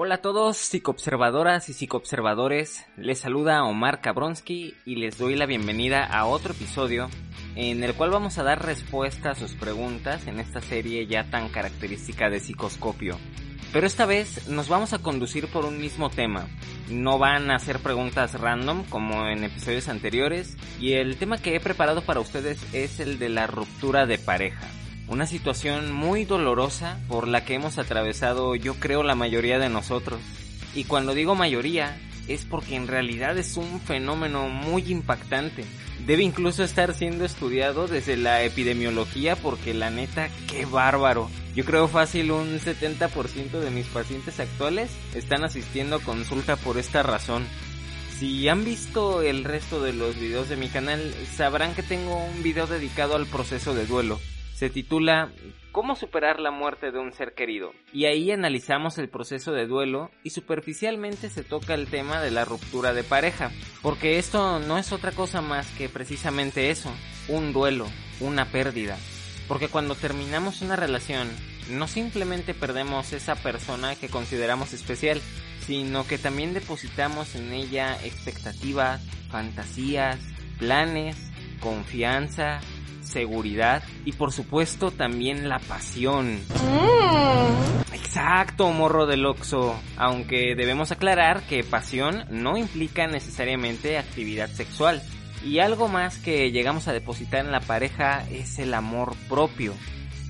Hola a todos, psicoobservadoras y psicoobservadores. Les saluda Omar Kabronsky y les doy la bienvenida a otro episodio en el cual vamos a dar respuesta a sus preguntas en esta serie ya tan característica de psicoscopio. Pero esta vez nos vamos a conducir por un mismo tema. No van a ser preguntas random como en episodios anteriores y el tema que he preparado para ustedes es el de la ruptura de pareja. Una situación muy dolorosa por la que hemos atravesado yo creo la mayoría de nosotros. Y cuando digo mayoría es porque en realidad es un fenómeno muy impactante. Debe incluso estar siendo estudiado desde la epidemiología porque la neta, qué bárbaro. Yo creo fácil un 70% de mis pacientes actuales están asistiendo a consulta por esta razón. Si han visto el resto de los videos de mi canal, sabrán que tengo un video dedicado al proceso de duelo se titula ¿Cómo superar la muerte de un ser querido? Y ahí analizamos el proceso de duelo y superficialmente se toca el tema de la ruptura de pareja, porque esto no es otra cosa más que precisamente eso, un duelo, una pérdida. Porque cuando terminamos una relación, no simplemente perdemos esa persona que consideramos especial, sino que también depositamos en ella expectativas, fantasías, planes, confianza, seguridad y por supuesto también la pasión. Mm. Exacto, morro del Oxo. Aunque debemos aclarar que pasión no implica necesariamente actividad sexual. Y algo más que llegamos a depositar en la pareja es el amor propio.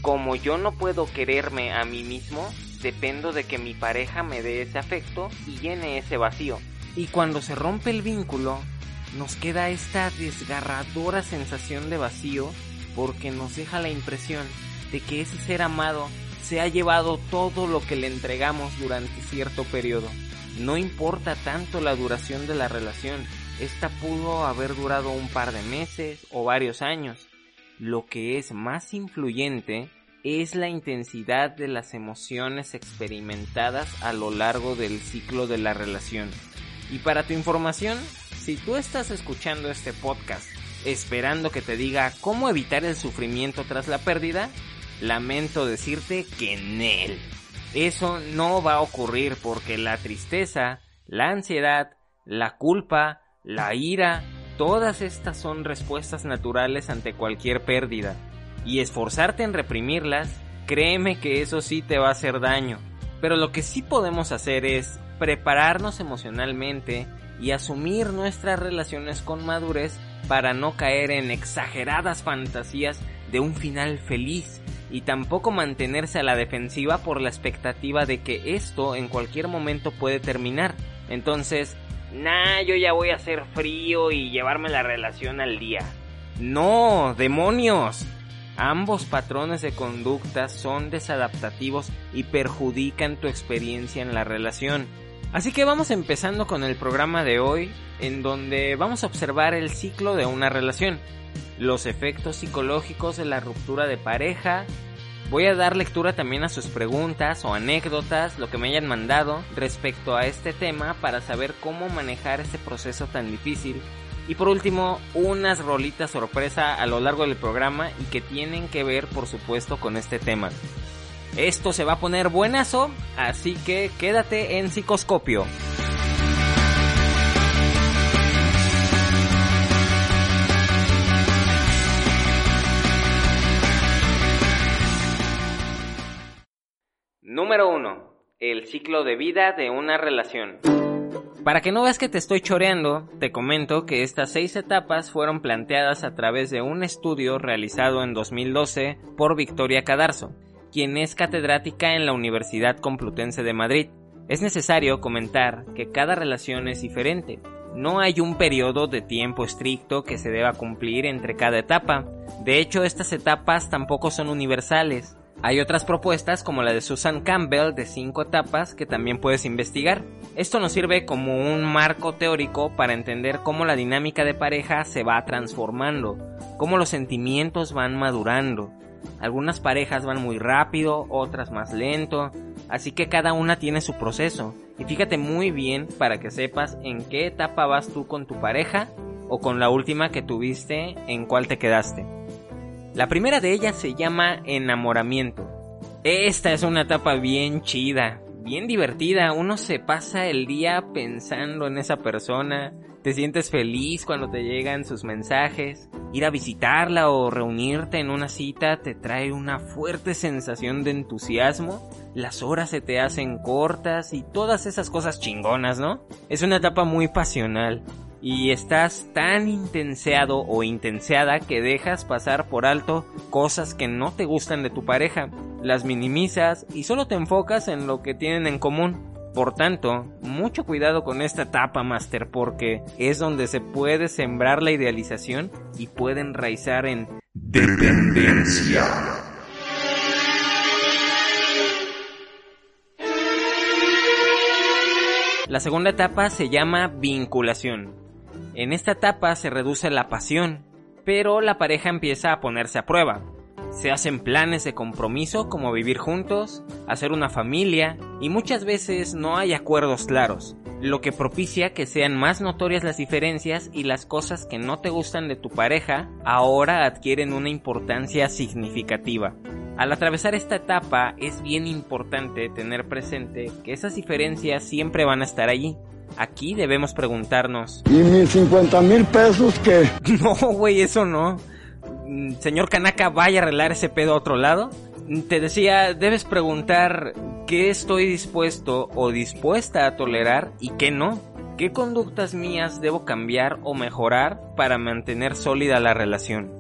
Como yo no puedo quererme a mí mismo, dependo de que mi pareja me dé ese afecto y llene ese vacío. Y cuando se rompe el vínculo, nos queda esta desgarradora sensación de vacío porque nos deja la impresión de que ese ser amado se ha llevado todo lo que le entregamos durante cierto periodo. No importa tanto la duración de la relación, esta pudo haber durado un par de meses o varios años. Lo que es más influyente es la intensidad de las emociones experimentadas a lo largo del ciclo de la relación. Y para tu información, si tú estás escuchando este podcast esperando que te diga cómo evitar el sufrimiento tras la pérdida, lamento decirte que en él. Eso no va a ocurrir porque la tristeza, la ansiedad, la culpa, la ira, todas estas son respuestas naturales ante cualquier pérdida. Y esforzarte en reprimirlas, créeme que eso sí te va a hacer daño. Pero lo que sí podemos hacer es prepararnos emocionalmente y asumir nuestras relaciones con madurez para no caer en exageradas fantasías de un final feliz y tampoco mantenerse a la defensiva por la expectativa de que esto en cualquier momento puede terminar. Entonces, nah, yo ya voy a hacer frío y llevarme la relación al día. No, demonios. Ambos patrones de conducta son desadaptativos y perjudican tu experiencia en la relación. Así que vamos empezando con el programa de hoy, en donde vamos a observar el ciclo de una relación, los efectos psicológicos de la ruptura de pareja. Voy a dar lectura también a sus preguntas o anécdotas, lo que me hayan mandado respecto a este tema para saber cómo manejar este proceso tan difícil. Y por último, unas rolitas sorpresa a lo largo del programa y que tienen que ver por supuesto con este tema. Esto se va a poner buenazo, así que quédate en psicoscopio. Número 1. El ciclo de vida de una relación. Para que no veas que te estoy choreando, te comento que estas seis etapas fueron planteadas a través de un estudio realizado en 2012 por Victoria Cadarzo quien es catedrática en la Universidad Complutense de Madrid. Es necesario comentar que cada relación es diferente. No hay un periodo de tiempo estricto que se deba cumplir entre cada etapa. De hecho, estas etapas tampoco son universales. Hay otras propuestas como la de Susan Campbell de 5 etapas que también puedes investigar. Esto nos sirve como un marco teórico para entender cómo la dinámica de pareja se va transformando, cómo los sentimientos van madurando. Algunas parejas van muy rápido, otras más lento, así que cada una tiene su proceso. Y fíjate muy bien para que sepas en qué etapa vas tú con tu pareja o con la última que tuviste en cuál te quedaste. La primera de ellas se llama enamoramiento. Esta es una etapa bien chida, bien divertida. Uno se pasa el día pensando en esa persona. Te sientes feliz cuando te llegan sus mensajes. Ir a visitarla o reunirte en una cita te trae una fuerte sensación de entusiasmo. Las horas se te hacen cortas y todas esas cosas chingonas, ¿no? Es una etapa muy pasional y estás tan intenseado o intenseada que dejas pasar por alto cosas que no te gustan de tu pareja, las minimizas y solo te enfocas en lo que tienen en común. Por tanto, mucho cuidado con esta etapa, Master, porque es donde se puede sembrar la idealización y puede enraizar en dependencia. La segunda etapa se llama vinculación. En esta etapa se reduce la pasión, pero la pareja empieza a ponerse a prueba. Se hacen planes de compromiso como vivir juntos, hacer una familia y muchas veces no hay acuerdos claros, lo que propicia que sean más notorias las diferencias y las cosas que no te gustan de tu pareja ahora adquieren una importancia significativa. Al atravesar esta etapa es bien importante tener presente que esas diferencias siempre van a estar allí Aquí debemos preguntarnos. ¿Y mis 50 mil pesos qué? No, güey, eso no. Mm, señor Kanaka, vaya a arreglar ese pedo a otro lado. Te decía, debes preguntar qué estoy dispuesto o dispuesta a tolerar y qué no. ¿Qué conductas mías debo cambiar o mejorar para mantener sólida la relación?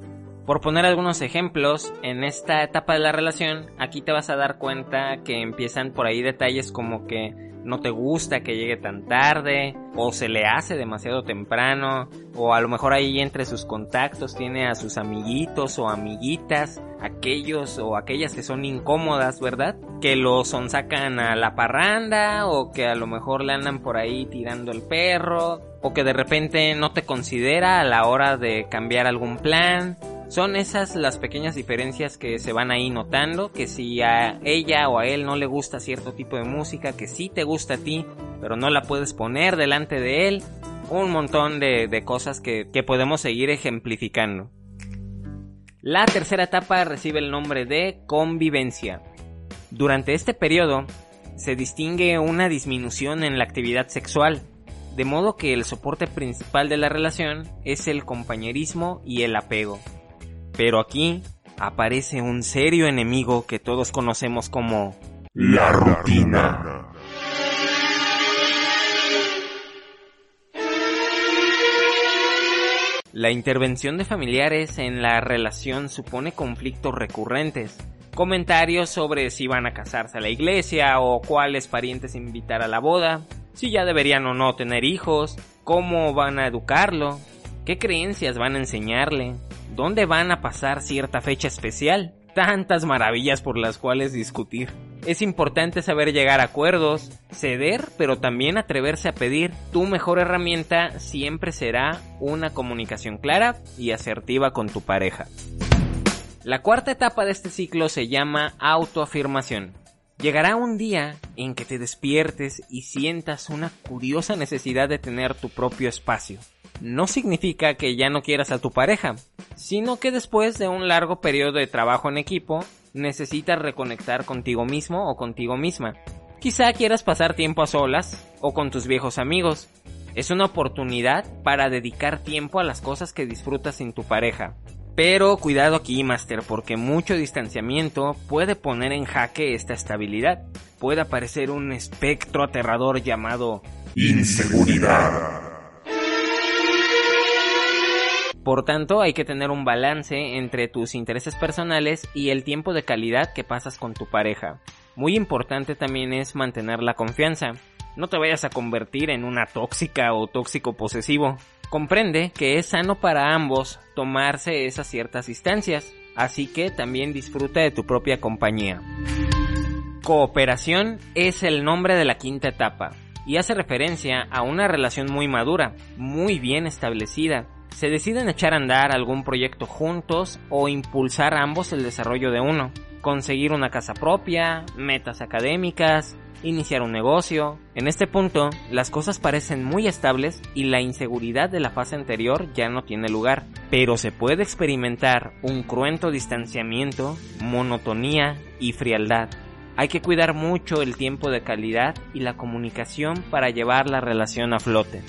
Por poner algunos ejemplos, en esta etapa de la relación, aquí te vas a dar cuenta que empiezan por ahí detalles como que no te gusta que llegue tan tarde, o se le hace demasiado temprano, o a lo mejor ahí entre sus contactos tiene a sus amiguitos o amiguitas, aquellos o aquellas que son incómodas, ¿verdad? Que lo sonsacan a la parranda, o que a lo mejor le andan por ahí tirando el perro, o que de repente no te considera a la hora de cambiar algún plan, son esas las pequeñas diferencias que se van ahí notando, que si a ella o a él no le gusta cierto tipo de música, que sí te gusta a ti, pero no la puedes poner delante de él, un montón de, de cosas que, que podemos seguir ejemplificando. La tercera etapa recibe el nombre de convivencia. Durante este periodo se distingue una disminución en la actividad sexual, de modo que el soporte principal de la relación es el compañerismo y el apego. Pero aquí aparece un serio enemigo que todos conocemos como la rutina. La intervención de familiares en la relación supone conflictos recurrentes. Comentarios sobre si van a casarse a la iglesia o cuáles parientes invitar a la boda, si ya deberían o no tener hijos, cómo van a educarlo, qué creencias van a enseñarle, dónde van a pasar cierta fecha especial. Tantas maravillas por las cuales discutir. Es importante saber llegar a acuerdos, ceder, pero también atreverse a pedir. Tu mejor herramienta siempre será una comunicación clara y asertiva con tu pareja. La cuarta etapa de este ciclo se llama autoafirmación. Llegará un día en que te despiertes y sientas una curiosa necesidad de tener tu propio espacio no significa que ya no quieras a tu pareja, sino que después de un largo periodo de trabajo en equipo, necesitas reconectar contigo mismo o contigo misma. Quizá quieras pasar tiempo a solas o con tus viejos amigos. Es una oportunidad para dedicar tiempo a las cosas que disfrutas sin tu pareja. Pero cuidado aquí, Master, porque mucho distanciamiento puede poner en jaque esta estabilidad. Puede aparecer un espectro aterrador llamado inseguridad. Por tanto, hay que tener un balance entre tus intereses personales y el tiempo de calidad que pasas con tu pareja. Muy importante también es mantener la confianza. No te vayas a convertir en una tóxica o tóxico posesivo. Comprende que es sano para ambos tomarse esas ciertas distancias. así que también disfruta de tu propia compañía. Cooperación es el nombre de la quinta etapa y hace referencia a una relación muy madura, muy bien establecida. Se deciden echar a andar algún proyecto juntos o impulsar ambos el desarrollo de uno, conseguir una casa propia, metas académicas, iniciar un negocio. En este punto, las cosas parecen muy estables y la inseguridad de la fase anterior ya no tiene lugar, pero se puede experimentar un cruento distanciamiento, monotonía y frialdad. Hay que cuidar mucho el tiempo de calidad y la comunicación para llevar la relación a flote.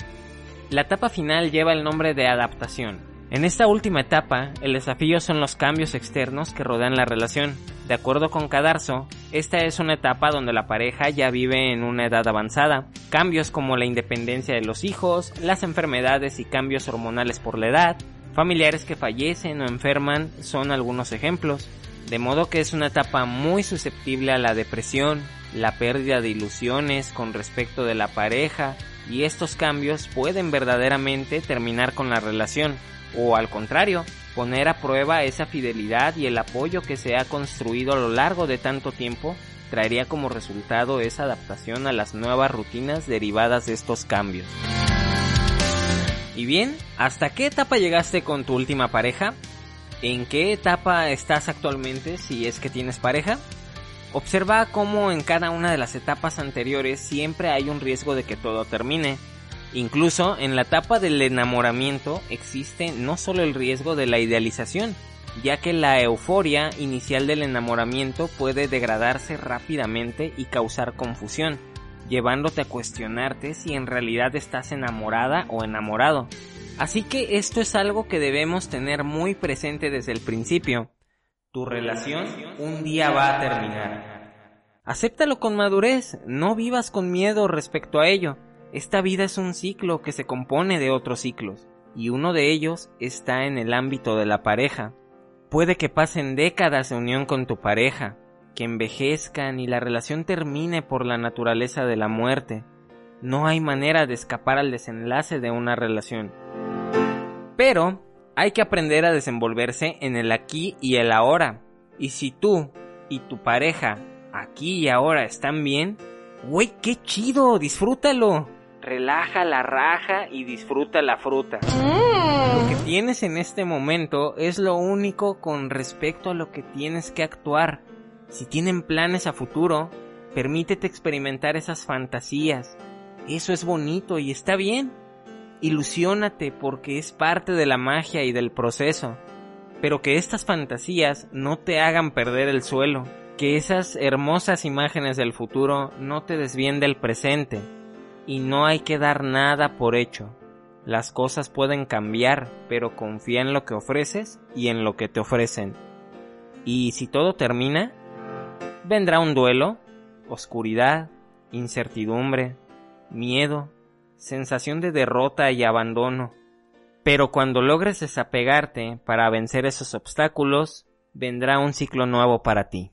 La etapa final lleva el nombre de adaptación. En esta última etapa, el desafío son los cambios externos que rodean la relación. De acuerdo con Cadarso, esta es una etapa donde la pareja ya vive en una edad avanzada. Cambios como la independencia de los hijos, las enfermedades y cambios hormonales por la edad, familiares que fallecen o enferman son algunos ejemplos de modo que es una etapa muy susceptible a la depresión, la pérdida de ilusiones con respecto de la pareja y estos cambios pueden verdaderamente terminar con la relación o al contrario, poner a prueba esa fidelidad y el apoyo que se ha construido a lo largo de tanto tiempo traería como resultado esa adaptación a las nuevas rutinas derivadas de estos cambios. Y bien, ¿hasta qué etapa llegaste con tu última pareja? en qué etapa estás actualmente si es que tienes pareja. Observa cómo en cada una de las etapas anteriores siempre hay un riesgo de que todo termine. Incluso en la etapa del enamoramiento existe no solo el riesgo de la idealización, ya que la euforia inicial del enamoramiento puede degradarse rápidamente y causar confusión, llevándote a cuestionarte si en realidad estás enamorada o enamorado. Así que esto es algo que debemos tener muy presente desde el principio. Tu relación un día va a terminar. Acéptalo con madurez, no vivas con miedo respecto a ello. Esta vida es un ciclo que se compone de otros ciclos, y uno de ellos está en el ámbito de la pareja. Puede que pasen décadas de unión con tu pareja, que envejezcan y la relación termine por la naturaleza de la muerte. No hay manera de escapar al desenlace de una relación. Pero hay que aprender a desenvolverse en el aquí y el ahora. Y si tú y tu pareja aquí y ahora están bien, güey, qué chido, disfrútalo. Relaja la raja y disfruta la fruta. Lo que tienes en este momento es lo único con respecto a lo que tienes que actuar. Si tienen planes a futuro, permítete experimentar esas fantasías. Eso es bonito y está bien ilusiónate porque es parte de la magia y del proceso, pero que estas fantasías no te hagan perder el suelo, que esas hermosas imágenes del futuro no te desvíen del presente, y no hay que dar nada por hecho. Las cosas pueden cambiar, pero confía en lo que ofreces y en lo que te ofrecen. Y si todo termina, vendrá un duelo, oscuridad, incertidumbre, miedo, sensación de derrota y abandono. Pero cuando logres desapegarte para vencer esos obstáculos, vendrá un ciclo nuevo para ti.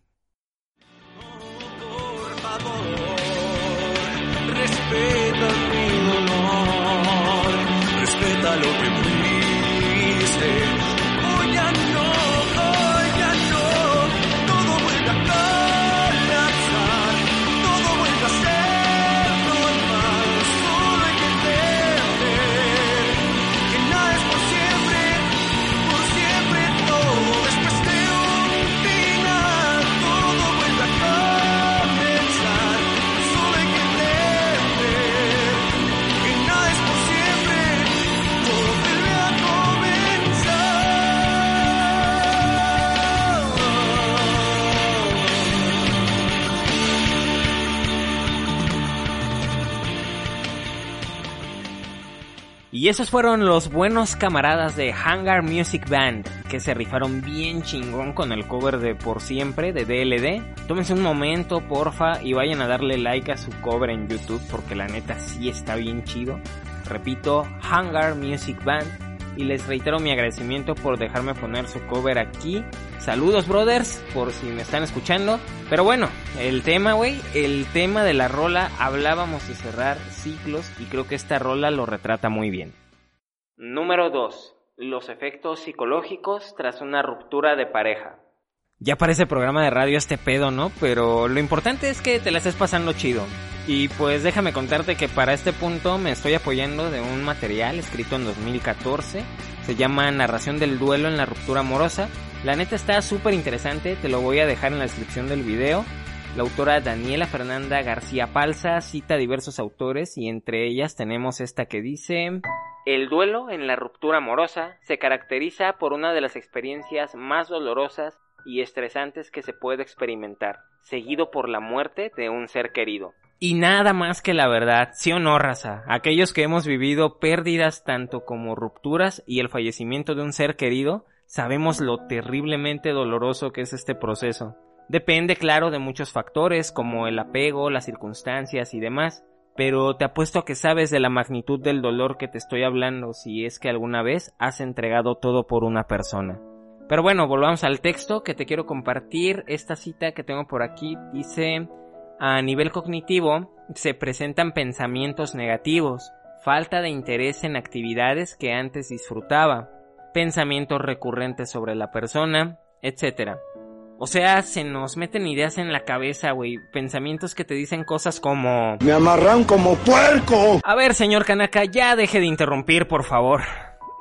Y esos fueron los buenos camaradas de Hangar Music Band, que se rifaron bien chingón con el cover de Por Siempre de DLD. Tómense un momento, porfa, y vayan a darle like a su cover en YouTube, porque la neta sí está bien chido. Repito, Hangar Music Band y les reitero mi agradecimiento por dejarme poner su cover aquí. Saludos, brothers, por si me están escuchando. Pero bueno, el tema, güey, el tema de la rola, hablábamos de cerrar ciclos y creo que esta rola lo retrata muy bien. Número 2. los efectos psicológicos tras una ruptura de pareja. Ya parece programa de radio este pedo, ¿no? Pero lo importante es que te la estés pasando chido. Y pues déjame contarte que para este punto me estoy apoyando de un material escrito en 2014. Se llama Narración del duelo en la ruptura amorosa. La neta está súper interesante, te lo voy a dejar en la descripción del video. La autora Daniela Fernanda García Palza cita diversos autores y entre ellas tenemos esta que dice... El duelo en la ruptura amorosa se caracteriza por una de las experiencias más dolorosas y estresantes que se puede experimentar, seguido por la muerte de un ser querido. Y nada más que la verdad, sí o no, raza, aquellos que hemos vivido pérdidas tanto como rupturas y el fallecimiento de un ser querido, sabemos lo terriblemente doloroso que es este proceso. Depende, claro, de muchos factores como el apego, las circunstancias y demás, pero te apuesto a que sabes de la magnitud del dolor que te estoy hablando si es que alguna vez has entregado todo por una persona. Pero bueno, volvamos al texto que te quiero compartir. Esta cita que tengo por aquí dice, a nivel cognitivo se presentan pensamientos negativos, falta de interés en actividades que antes disfrutaba, pensamientos recurrentes sobre la persona, etc. O sea, se nos meten ideas en la cabeza, güey. Pensamientos que te dicen cosas como... Me amarran como puerco. A ver, señor Kanaka, ya deje de interrumpir, por favor.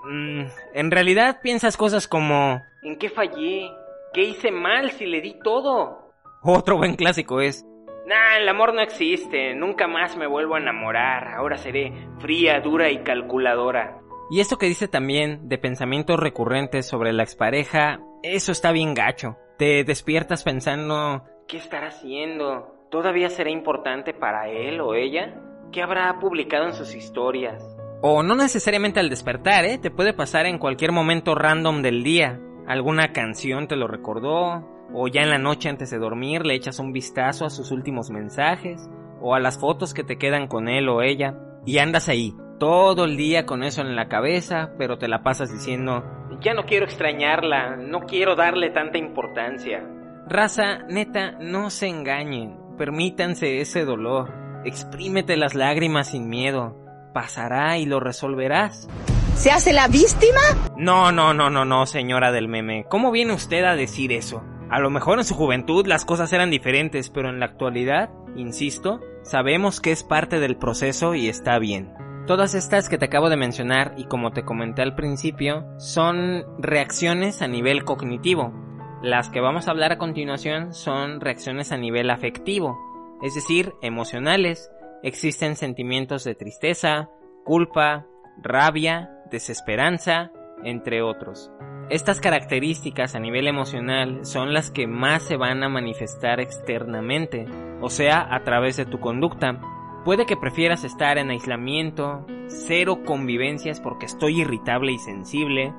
Mm, en realidad piensas cosas como... ¿En qué fallé? ¿Qué hice mal si le di todo? Otro buen clásico es... Nah, el amor no existe. Nunca más me vuelvo a enamorar. Ahora seré fría, dura y calculadora. Y esto que dice también de pensamientos recurrentes sobre la expareja, eso está bien gacho. Te despiertas pensando, ¿qué estará haciendo? ¿Todavía será importante para él o ella? ¿Qué habrá publicado en sus historias? O no necesariamente al despertar, ¿eh? Te puede pasar en cualquier momento random del día. Alguna canción te lo recordó, o ya en la noche antes de dormir le echas un vistazo a sus últimos mensajes, o a las fotos que te quedan con él o ella, y andas ahí, todo el día con eso en la cabeza, pero te la pasas diciendo, ya no quiero extrañarla, no quiero darle tanta importancia. Raza, neta, no se engañen, permítanse ese dolor, exprímete las lágrimas sin miedo, pasará y lo resolverás. ¿Se hace la víctima? No, no, no, no, no, señora del meme. ¿Cómo viene usted a decir eso? A lo mejor en su juventud las cosas eran diferentes, pero en la actualidad, insisto, sabemos que es parte del proceso y está bien. Todas estas que te acabo de mencionar y como te comenté al principio, son reacciones a nivel cognitivo. Las que vamos a hablar a continuación son reacciones a nivel afectivo, es decir, emocionales. Existen sentimientos de tristeza, culpa, rabia, desesperanza, entre otros. Estas características a nivel emocional son las que más se van a manifestar externamente, o sea, a través de tu conducta. Puede que prefieras estar en aislamiento, cero convivencias porque estoy irritable y sensible,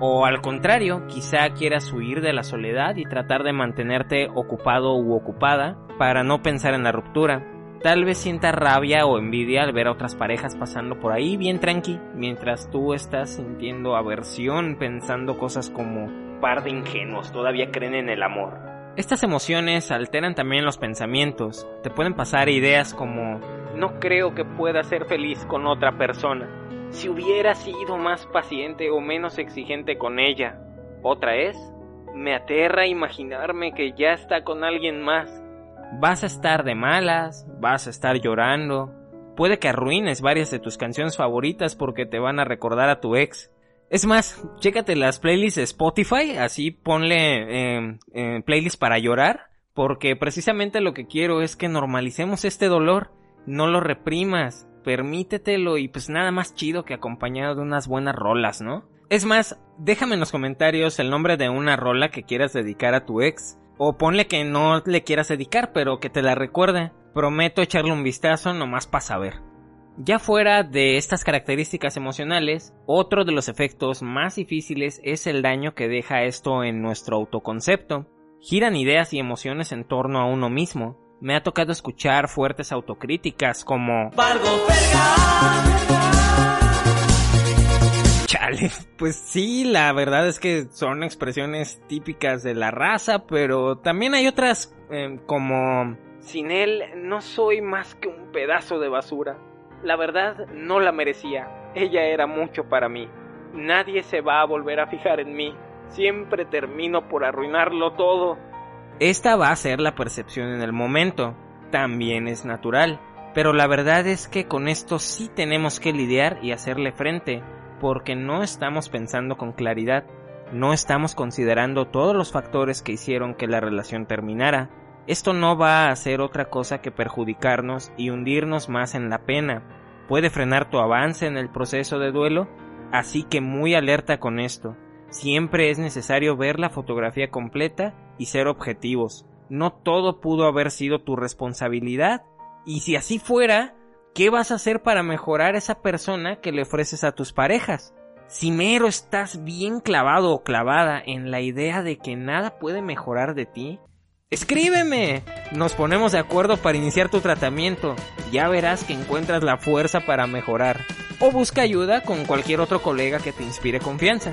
o al contrario, quizá quieras huir de la soledad y tratar de mantenerte ocupado u ocupada para no pensar en la ruptura. Tal vez sientas rabia o envidia al ver a otras parejas pasando por ahí bien tranqui, mientras tú estás sintiendo aversión pensando cosas como par de ingenuos todavía creen en el amor. Estas emociones alteran también los pensamientos, te pueden pasar ideas como no creo que pueda ser feliz con otra persona, si hubiera sido más paciente o menos exigente con ella. Otra es, me aterra imaginarme que ya está con alguien más Vas a estar de malas, vas a estar llorando. Puede que arruines varias de tus canciones favoritas porque te van a recordar a tu ex. Es más, chécate las playlists de Spotify, así ponle eh, eh, playlists para llorar, porque precisamente lo que quiero es que normalicemos este dolor, no lo reprimas, permítetelo y pues nada más chido que acompañado de unas buenas rolas, ¿no? Es más, déjame en los comentarios el nombre de una rola que quieras dedicar a tu ex. O ponle que no le quieras dedicar, pero que te la recuerde. Prometo echarle un vistazo nomás para saber. Ya fuera de estas características emocionales, otro de los efectos más difíciles es el daño que deja esto en nuestro autoconcepto. Giran ideas y emociones en torno a uno mismo. Me ha tocado escuchar fuertes autocríticas como Chale, pues sí, la verdad es que son expresiones típicas de la raza, pero también hay otras em, como... Sin él no soy más que un pedazo de basura. La verdad no la merecía. Ella era mucho para mí. Nadie se va a volver a fijar en mí. Siempre termino por arruinarlo todo. Esta va a ser la percepción en el momento. También es natural. Pero la verdad es que con esto sí tenemos que lidiar y hacerle frente, porque no estamos pensando con claridad, no estamos considerando todos los factores que hicieron que la relación terminara. Esto no va a hacer otra cosa que perjudicarnos y hundirnos más en la pena. Puede frenar tu avance en el proceso de duelo, así que muy alerta con esto. Siempre es necesario ver la fotografía completa y ser objetivos. No todo pudo haber sido tu responsabilidad y si así fuera, ¿qué vas a hacer para mejorar esa persona que le ofreces a tus parejas? Si mero estás bien clavado o clavada en la idea de que nada puede mejorar de ti, escríbeme. Nos ponemos de acuerdo para iniciar tu tratamiento. Ya verás que encuentras la fuerza para mejorar. O busca ayuda con cualquier otro colega que te inspire confianza.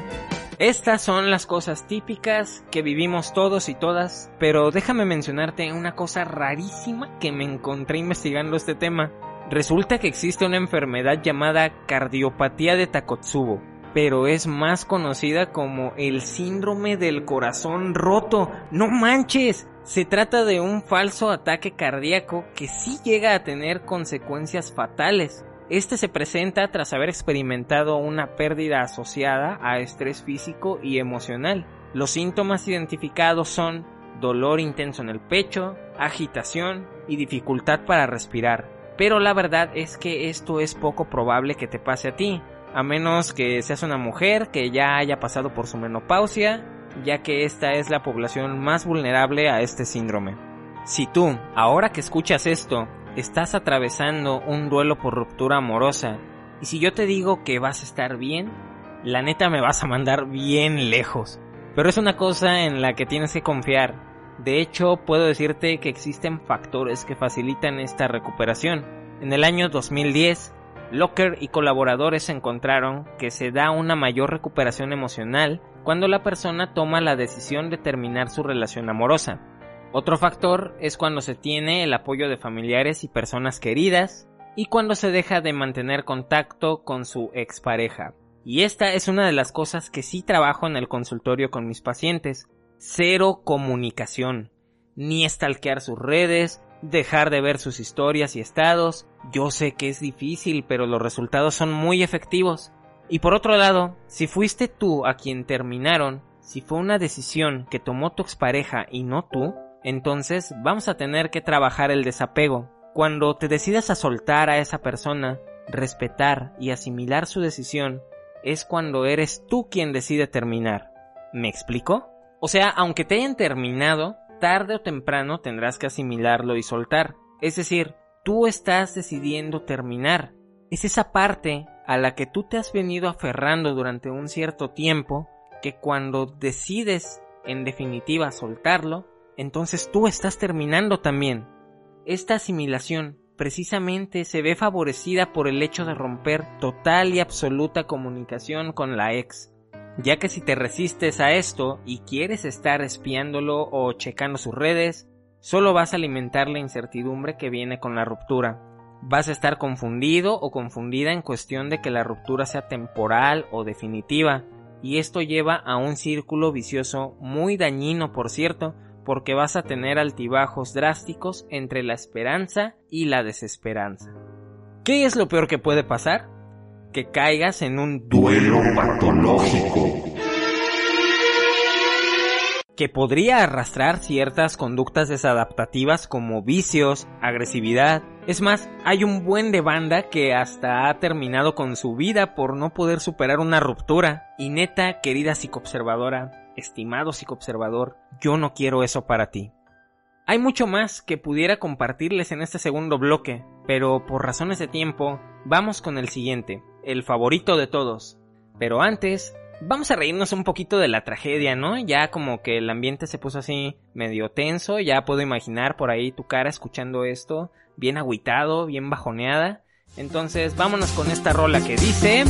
Estas son las cosas típicas que vivimos todos y todas, pero déjame mencionarte una cosa rarísima que me encontré investigando este tema. Resulta que existe una enfermedad llamada cardiopatía de Takotsubo, pero es más conocida como el síndrome del corazón roto. ¡No manches! Se trata de un falso ataque cardíaco que sí llega a tener consecuencias fatales. Este se presenta tras haber experimentado una pérdida asociada a estrés físico y emocional. Los síntomas identificados son dolor intenso en el pecho, agitación y dificultad para respirar. Pero la verdad es que esto es poco probable que te pase a ti, a menos que seas una mujer que ya haya pasado por su menopausia, ya que esta es la población más vulnerable a este síndrome. Si tú, ahora que escuchas esto, estás atravesando un duelo por ruptura amorosa, y si yo te digo que vas a estar bien, la neta me vas a mandar bien lejos. Pero es una cosa en la que tienes que confiar. De hecho, puedo decirte que existen factores que facilitan esta recuperación. En el año 2010, Locker y colaboradores encontraron que se da una mayor recuperación emocional cuando la persona toma la decisión de terminar su relación amorosa. Otro factor es cuando se tiene el apoyo de familiares y personas queridas y cuando se deja de mantener contacto con su expareja. Y esta es una de las cosas que sí trabajo en el consultorio con mis pacientes. Cero comunicación. Ni estalquear sus redes, dejar de ver sus historias y estados. Yo sé que es difícil, pero los resultados son muy efectivos. Y por otro lado, si fuiste tú a quien terminaron, si fue una decisión que tomó tu expareja y no tú, entonces vamos a tener que trabajar el desapego. Cuando te decidas a soltar a esa persona, respetar y asimilar su decisión, es cuando eres tú quien decide terminar. ¿Me explico? O sea, aunque te hayan terminado, tarde o temprano tendrás que asimilarlo y soltar. Es decir, tú estás decidiendo terminar. Es esa parte a la que tú te has venido aferrando durante un cierto tiempo que cuando decides en definitiva soltarlo, entonces tú estás terminando también. Esta asimilación precisamente se ve favorecida por el hecho de romper total y absoluta comunicación con la ex, ya que si te resistes a esto y quieres estar espiándolo o checando sus redes, solo vas a alimentar la incertidumbre que viene con la ruptura. Vas a estar confundido o confundida en cuestión de que la ruptura sea temporal o definitiva, y esto lleva a un círculo vicioso muy dañino, por cierto, porque vas a tener altibajos drásticos entre la esperanza y la desesperanza. ¿Qué es lo peor que puede pasar? Que caigas en un duelo patológico que podría arrastrar ciertas conductas desadaptativas como vicios, agresividad. Es más, hay un buen de banda que hasta ha terminado con su vida por no poder superar una ruptura. Y neta, querida psicoobservadora, estimado psicoobservador, yo no quiero eso para ti. Hay mucho más que pudiera compartirles en este segundo bloque, pero por razones de tiempo, vamos con el siguiente, el favorito de todos. Pero antes, vamos a reírnos un poquito de la tragedia, ¿no? Ya como que el ambiente se puso así medio tenso, ya puedo imaginar por ahí tu cara escuchando esto, bien agüitado, bien bajoneada. Entonces, vámonos con esta rola que dice...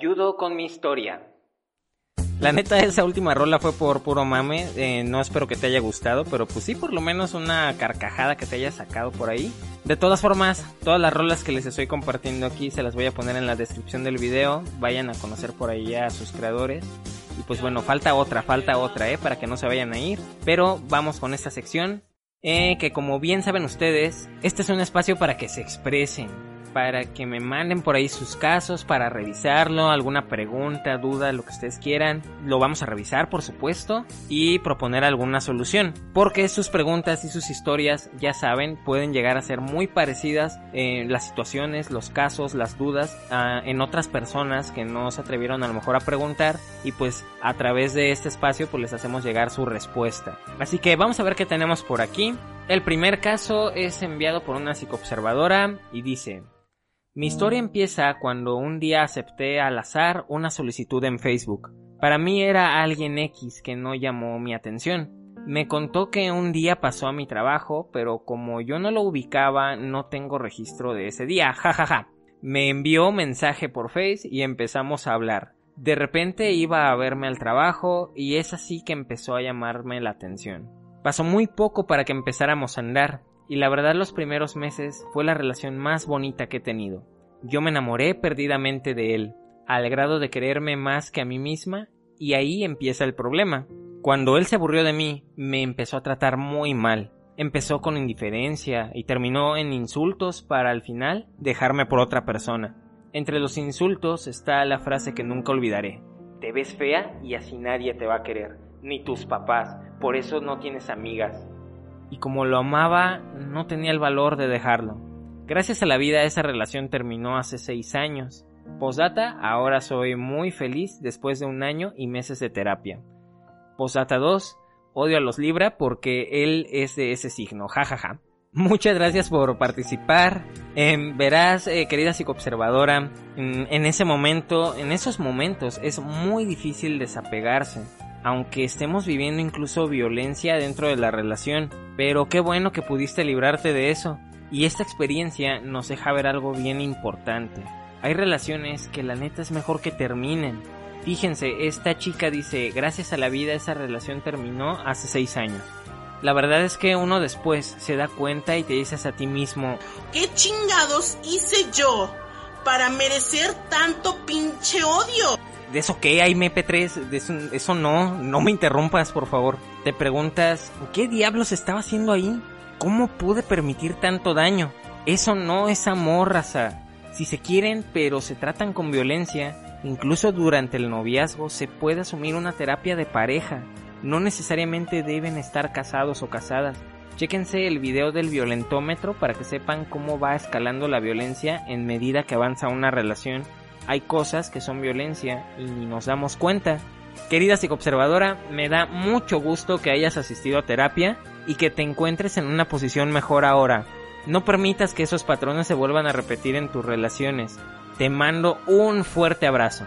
Ayudo con mi historia. La neta, esa última rola fue por puro mame. Eh, no espero que te haya gustado, pero pues sí, por lo menos una carcajada que te haya sacado por ahí. De todas formas, todas las rolas que les estoy compartiendo aquí se las voy a poner en la descripción del video. Vayan a conocer por ahí a sus creadores. Y pues bueno, falta otra, falta otra, ¿eh? Para que no se vayan a ir. Pero vamos con esta sección. Eh, que como bien saben ustedes, este es un espacio para que se expresen para que me manden por ahí sus casos para revisarlo, alguna pregunta, duda, lo que ustedes quieran. Lo vamos a revisar, por supuesto, y proponer alguna solución. Porque sus preguntas y sus historias, ya saben, pueden llegar a ser muy parecidas en las situaciones, los casos, las dudas en otras personas que no se atrevieron a lo mejor a preguntar y pues a través de este espacio pues les hacemos llegar su respuesta. Así que vamos a ver qué tenemos por aquí. El primer caso es enviado por una psicoobservadora y dice, mi historia empieza cuando un día acepté al azar una solicitud en Facebook. Para mí era alguien X que no llamó mi atención. Me contó que un día pasó a mi trabajo, pero como yo no lo ubicaba, no tengo registro de ese día. jajaja. Ja, ja. Me envió mensaje por Face y empezamos a hablar. De repente iba a verme al trabajo y es así que empezó a llamarme la atención. Pasó muy poco para que empezáramos a andar y la verdad los primeros meses fue la relación más bonita que he tenido. Yo me enamoré perdidamente de él, al grado de quererme más que a mí misma, y ahí empieza el problema. Cuando él se aburrió de mí, me empezó a tratar muy mal. Empezó con indiferencia y terminó en insultos para al final dejarme por otra persona. Entre los insultos está la frase que nunca olvidaré. Te ves fea y así nadie te va a querer, ni tus papás, por eso no tienes amigas y como lo amaba, no tenía el valor de dejarlo. Gracias a la vida esa relación terminó hace seis años. Posdata, ahora soy muy feliz después de un año y meses de terapia. Posdata 2, odio a los Libra porque él es de ese signo, jajaja. Muchas gracias por participar. Em, verás, eh, querida psicoobservadora, en ese momento, en esos momentos es muy difícil desapegarse aunque estemos viviendo incluso violencia dentro de la relación. Pero qué bueno que pudiste librarte de eso. Y esta experiencia nos deja ver algo bien importante. Hay relaciones que la neta es mejor que terminen. Fíjense, esta chica dice, gracias a la vida esa relación terminó hace seis años. La verdad es que uno después se da cuenta y te dices a ti mismo, ¿qué chingados hice yo para merecer tanto pinche odio? ¿De eso qué hay MP3? De eso, no, no me interrumpas, por favor. Te preguntas, ¿qué diablos estaba haciendo ahí? ¿Cómo pude permitir tanto daño? Eso no es amor, raza. Si se quieren, pero se tratan con violencia, incluso durante el noviazgo se puede asumir una terapia de pareja. No necesariamente deben estar casados o casadas. Chéquense el video del violentómetro para que sepan cómo va escalando la violencia en medida que avanza una relación hay cosas que son violencia y ni nos damos cuenta. Querida psicoobservadora, me da mucho gusto que hayas asistido a terapia y que te encuentres en una posición mejor ahora. No permitas que esos patrones se vuelvan a repetir en tus relaciones. Te mando un fuerte abrazo.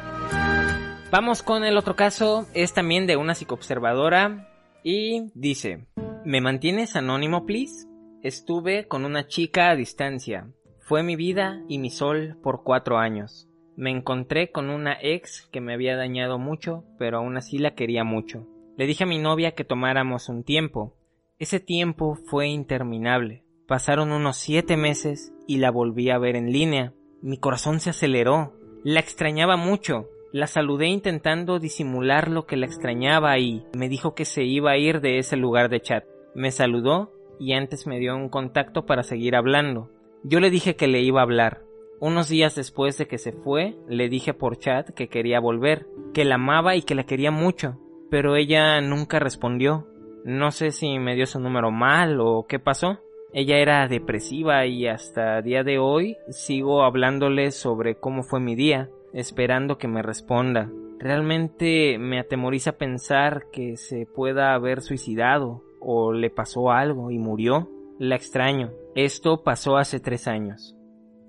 Vamos con el otro caso, es también de una psicoobservadora y dice, ¿me mantienes anónimo, please? Estuve con una chica a distancia. Fue mi vida y mi sol por cuatro años. Me encontré con una ex que me había dañado mucho, pero aún así la quería mucho. Le dije a mi novia que tomáramos un tiempo. Ese tiempo fue interminable. Pasaron unos siete meses y la volví a ver en línea. Mi corazón se aceleró. La extrañaba mucho. La saludé intentando disimular lo que la extrañaba y me dijo que se iba a ir de ese lugar de chat. Me saludó y antes me dio un contacto para seguir hablando. Yo le dije que le iba a hablar, Unos días después de que se fue, le dije por chat que quería volver, que la amaba y que la quería mucho, pero ella nunca respondió. No sé si me dio su número mal o qué pasó. Ella era depresiva y hasta día de hoy sigo hablándole sobre cómo fue mi día, esperando que me responda. Realmente me atemoriza pensar que se pueda haber suicidado o le pasó algo y murió. La extraño. Esto pasó hace tres años.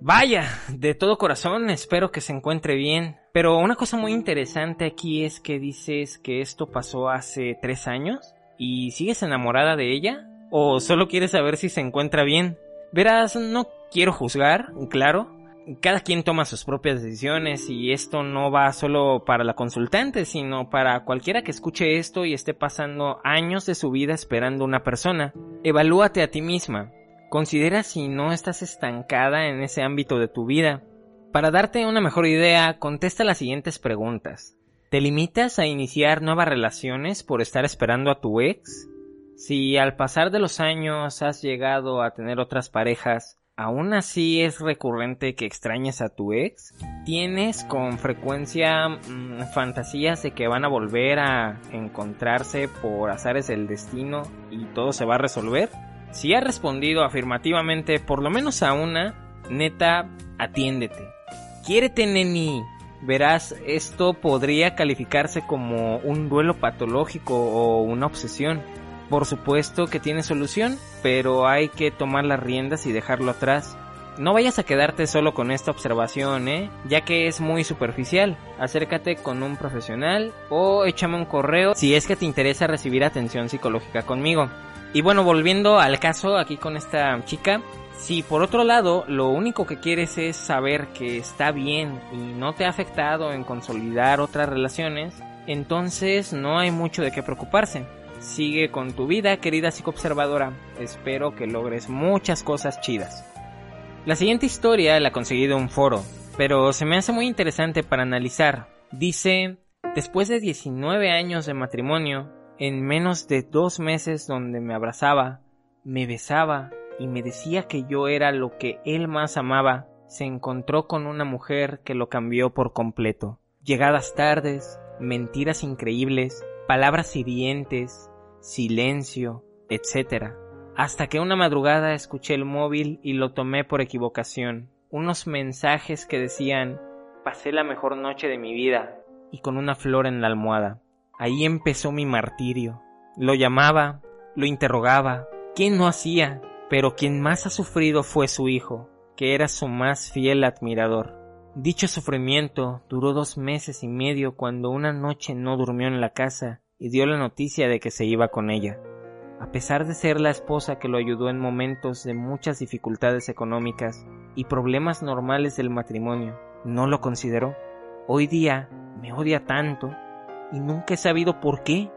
Vaya, de todo corazón espero que se encuentre bien. Pero una cosa muy interesante aquí es que dices que esto pasó hace tres años y sigues enamorada de ella o solo quieres saber si se encuentra bien. Verás, no quiero juzgar, claro. Cada quien toma sus propias decisiones y esto no va solo para la consultante, sino para cualquiera que escuche esto y esté pasando años de su vida esperando una persona. Evalúate a ti misma. Considera si no estás estancada en ese ámbito de tu vida. Para darte una mejor idea, contesta las siguientes preguntas. ¿Te limitas a iniciar nuevas relaciones por estar esperando a tu ex? Si al pasar de los años has llegado a tener otras parejas, ¿aún así es recurrente que extrañes a tu ex? ¿Tienes con frecuencia mmm, fantasías de que van a volver a encontrarse por azares del destino y todo se va a resolver? Si has respondido afirmativamente por lo menos a una, neta, atiéndete. Quiérete, neni. Verás, esto podría calificarse como un duelo patológico o una obsesión. Por supuesto que tiene solución, pero hay que tomar las riendas y dejarlo atrás. No vayas a quedarte solo con esta observación, ¿eh? Ya que es muy superficial. Acércate con un profesional o échame un correo si es que te interesa recibir atención psicológica conmigo. Y bueno, volviendo al caso aquí con esta chica, si por otro lado lo único que quieres es saber que está bien y no te ha afectado en consolidar otras relaciones, entonces no hay mucho de qué preocuparse. Sigue con tu vida, querida psicoobservadora. Espero que logres muchas cosas chidas. La siguiente historia la conseguí de un foro, pero se me hace muy interesante para analizar. Dice, después de 19 años de matrimonio, en menos de dos meses donde me abrazaba, me besaba y me decía que yo era lo que él más amaba, se encontró con una mujer que lo cambió por completo. Llegadas tardes, mentiras increíbles, palabras hirientes, silencio, etc. Hasta que una madrugada escuché el móvil y lo tomé por equivocación. Unos mensajes que decían pasé la mejor noche de mi vida y con una flor en la almohada. Ahí empezó mi martirio. Lo llamaba, lo interrogaba. ¿Quién no hacía? Pero quien más ha sufrido fue su hijo, que era su más fiel admirador. Dicho sufrimiento duró dos meses y medio cuando una noche no durmió en la casa y dio la noticia de que se iba con ella. A pesar de ser la esposa que lo ayudó en momentos de muchas dificultades económicas y problemas normales del matrimonio, no lo consideró. Hoy día me odia tanto y nunca he sabido por qué.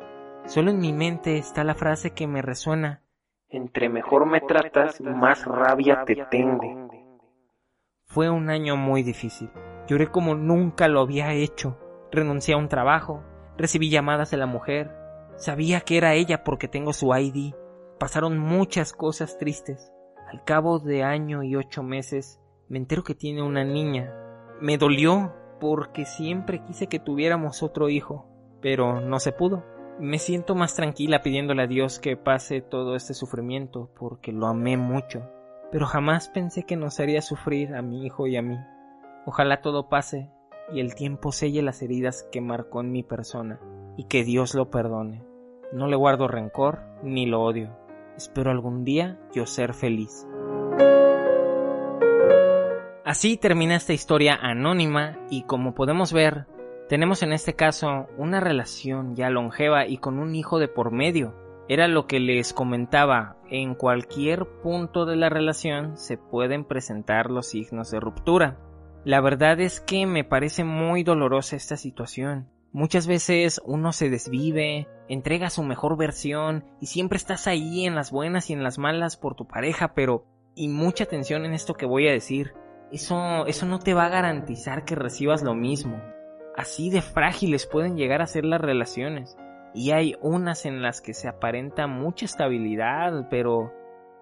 Solo en mi mente está la frase que me resuena. Entre mejor me tratas, más rabia te tengo. Fue un año muy difícil. Lloré como nunca lo había hecho. Renuncié a un trabajo, recibí llamadas de la mujer, sabía que era ella porque tengo su ID. Pasaron muchas cosas tristes. Al cabo de año y ocho meses, me entero que tiene una niña. Me dolió porque siempre quise que tuviéramos otro hijo pero no se pudo. Me siento más tranquila pidiéndole a Dios que pase todo este sufrimiento porque lo amé mucho, pero jamás pensé que nos haría sufrir a mi hijo y a mí. Ojalá todo pase y el tiempo selle las heridas que marcó en mi persona y que Dios lo perdone. No le guardo rencor ni lo odio. Espero algún día yo ser feliz. Así termina esta historia anónima y como podemos ver, tenemos en este caso una relación ya longeva y con un hijo de por medio. Era lo que les comentaba, en cualquier punto de la relación se pueden presentar los signos de ruptura. La verdad es que me parece muy dolorosa esta situación. Muchas veces uno se desvive, entrega su mejor versión y siempre estás ahí en las buenas y en las malas por tu pareja, pero y mucha atención en esto que voy a decir. Eso eso no te va a garantizar que recibas lo mismo. Así de frágiles pueden llegar a ser las relaciones. Y hay unas en las que se aparenta mucha estabilidad, pero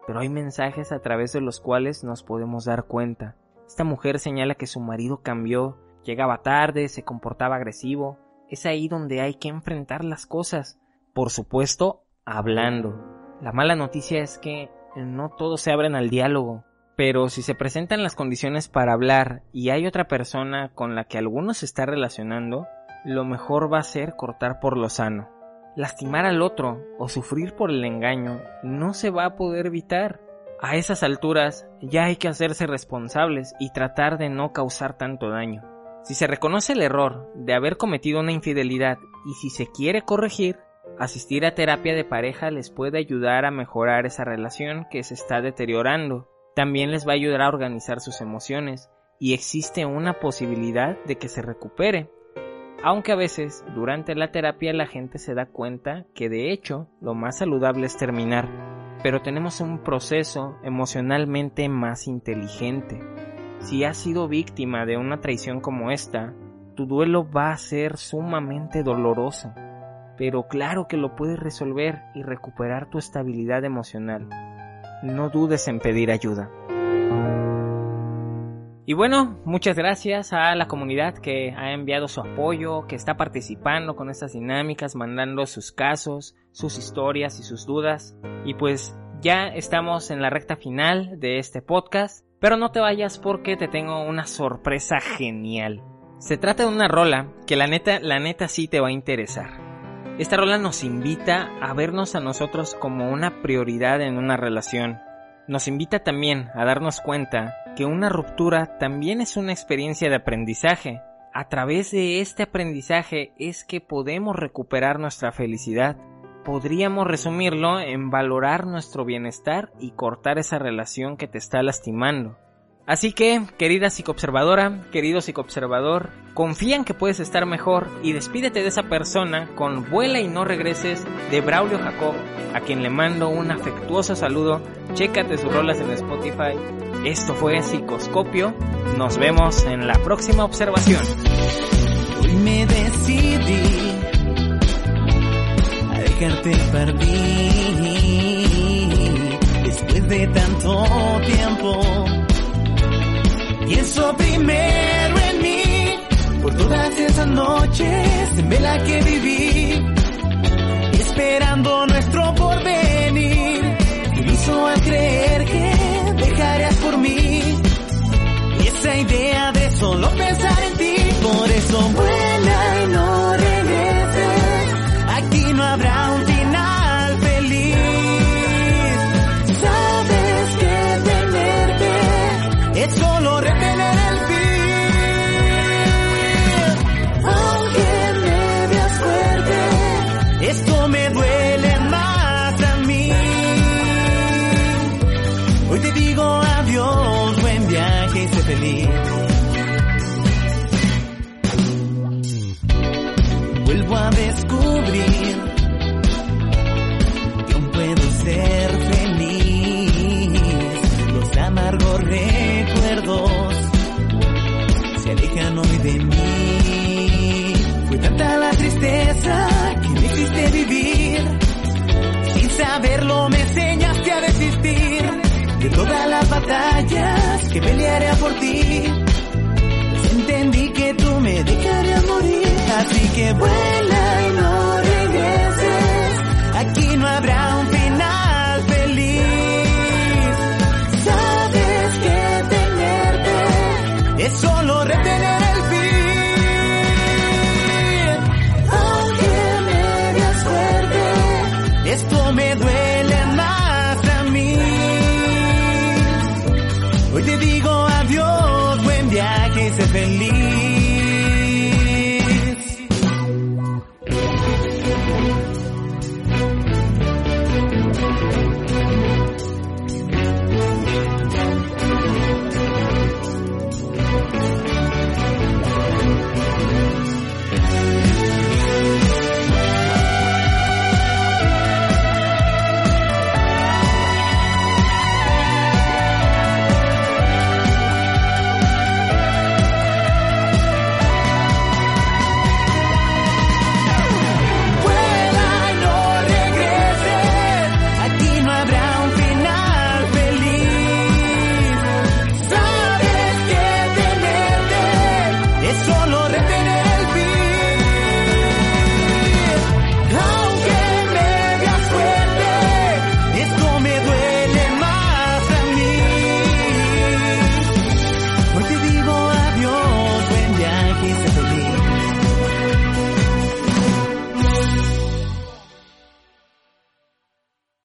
pero hay mensajes a través de los cuales nos podemos dar cuenta Esta mujer señala que su marido cambió, llegaba tarde, se comportaba agresivo. Es ahí donde hay que enfrentar las cosas. Por supuesto, hablando. La mala noticia es que no todos se abren al diálogo. Pero si se presentan las condiciones para hablar y hay otra persona con la que alguno se está relacionando, lo mejor va a ser cortar por lo sano. Lastimar al otro o sufrir por el engaño no se va a poder evitar. A esas alturas ya hay que hacerse responsables y tratar de no causar tanto daño. Si se reconoce el error de haber cometido una infidelidad y si se quiere corregir, asistir a terapia de pareja les puede ayudar a mejorar esa relación que se está deteriorando. También les va a ayudar a organizar sus emociones y existe una posibilidad de que se recupere. Aunque a veces durante la terapia la gente se da cuenta que de hecho lo más saludable es terminar, pero tenemos un proceso emocionalmente más inteligente. Si has sido víctima de una traición como esta, tu duelo va a ser sumamente doloroso, pero claro que lo puedes resolver y recuperar tu estabilidad emocional. No dudes en pedir ayuda. Y bueno, muchas gracias a la comunidad que ha enviado su apoyo, que está participando con estas dinámicas, mandando sus casos, sus historias y sus dudas. Y pues ya estamos en la recta final de este podcast, pero no te vayas porque te tengo una sorpresa genial. Se trata de una rola que la neta, la neta sí te va a interesar. Esta rola nos invita a vernos a nosotros como una prioridad en una relación. Nos invita también a darnos cuenta que una ruptura también es una experiencia de aprendizaje. A través de este aprendizaje es que podemos recuperar nuestra felicidad. Podríamos resumirlo en valorar nuestro bienestar y cortar esa relación que te está lastimando. Así que, querida psicoobservadora, querido psicoobservador, confía en que puedes estar mejor y despídete de esa persona con Vuela y no regreses de Braulio Jacob, a quien le mando un afectuoso saludo. Chécate sus rolas en Spotify. Esto fue Psicoscopio. Nos vemos en la próxima observación. Hoy me decidí a dejarte partir después de tanto tiempo Pienso primero en mí, por todas esas noches en vela que viví, esperando nuestro porvenir. Me hizo a creer que dejarías por mí. Y esa idea de solo pensar en ti, por eso vuela de mí. Fue tanta la tristeza que me hiciste vivir. Sin saberlo me enseñaste a desistir de todas las batallas que pelearé por ti. Pues entendí que tú me dejarías morir, así que vuela y no regreses. Aquí no habrá me.